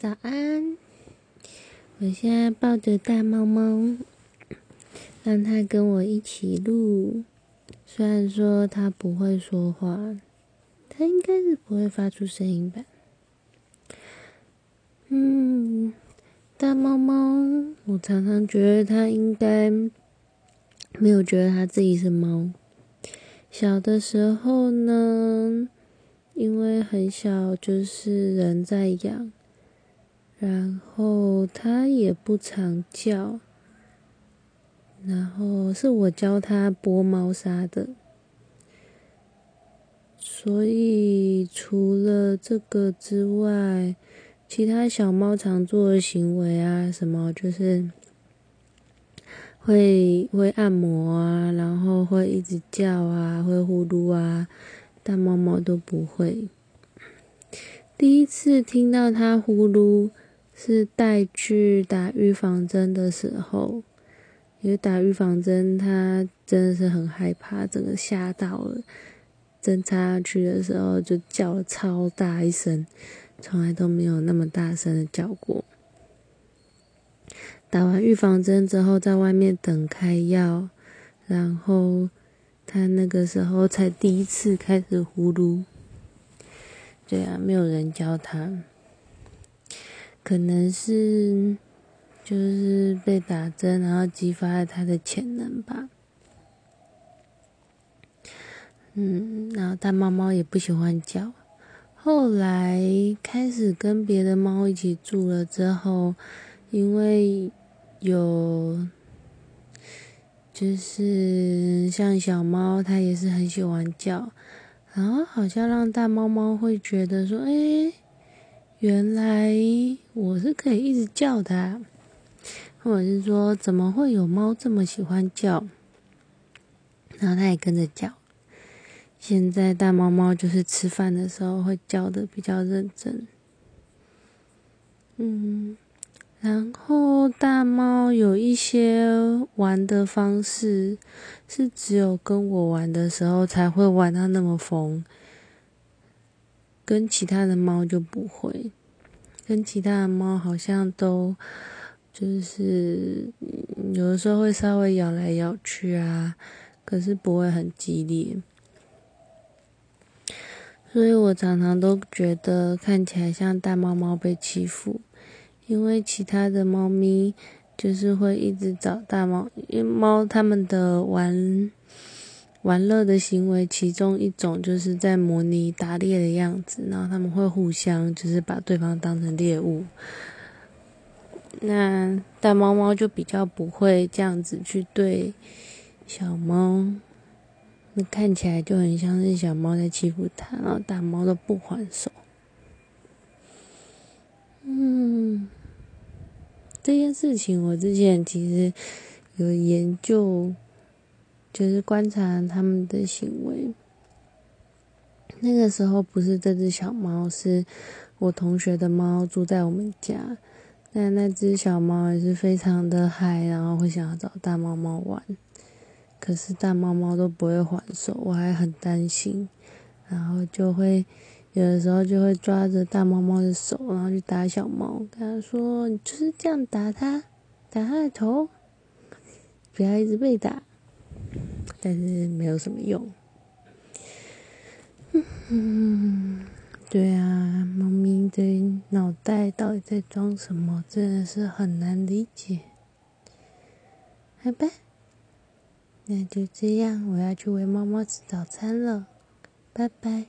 早安！我现在抱着大猫猫，让它跟我一起录。虽然说它不会说话，它应该是不会发出声音吧。嗯，大猫猫，我常常觉得它应该没有觉得它自己是猫。小的时候呢，因为很小，就是人在养。然后它也不常叫，然后是我教它拨猫砂的，所以除了这个之外，其他小猫常做的行为啊，什么就是会会按摩啊，然后会一直叫啊，会呼噜啊，大猫猫都不会。第一次听到它呼噜。是带去打预防针的时候，因为打预防针，他真的是很害怕，整个吓到了。针插下去的时候就叫了超大一声，从来都没有那么大声的叫过。打完预防针之后，在外面等开药，然后他那个时候才第一次开始呼噜。对啊，没有人教他。可能是就是被打针，然后激发了他的潜能吧。嗯，然后大猫猫也不喜欢叫。后来开始跟别的猫一起住了之后，因为有就是像小猫，它也是很喜欢叫，然后好像让大猫猫会觉得说，哎。原来我是可以一直叫它，或者是说怎么会有猫这么喜欢叫？然后它也跟着叫。现在大猫猫就是吃饭的时候会叫的比较认真。嗯，然后大猫有一些玩的方式是只有跟我玩的时候才会玩到那么疯。跟其他的猫就不会，跟其他的猫好像都就是有的时候会稍微咬来咬去啊，可是不会很激烈，所以我常常都觉得看起来像大猫猫被欺负，因为其他的猫咪就是会一直找大猫，因为猫它们的玩。玩乐的行为，其中一种就是在模拟打猎的样子，然后他们会互相就是把对方当成猎物。那大猫猫就比较不会这样子去对小猫，那看起来就很像是小猫在欺负它，然后大猫都不还手。嗯，这件事情我之前其实有研究。就是观察他们的行为。那个时候不是这只小猫，是我同学的猫住在我们家。但那只小猫也是非常的嗨，然后会想要找大猫猫玩。可是大猫猫都不会还手，我还很担心。然后就会有的时候就会抓着大猫猫的手，然后去打小猫，跟他说：“你就是这样打它，打它的头，不要一直被打。”但是没有什么用。嗯，对啊，猫咪的脑袋到底在装什么，真的是很难理解。好吧，那就这样，我要去喂猫猫吃早餐了，拜拜。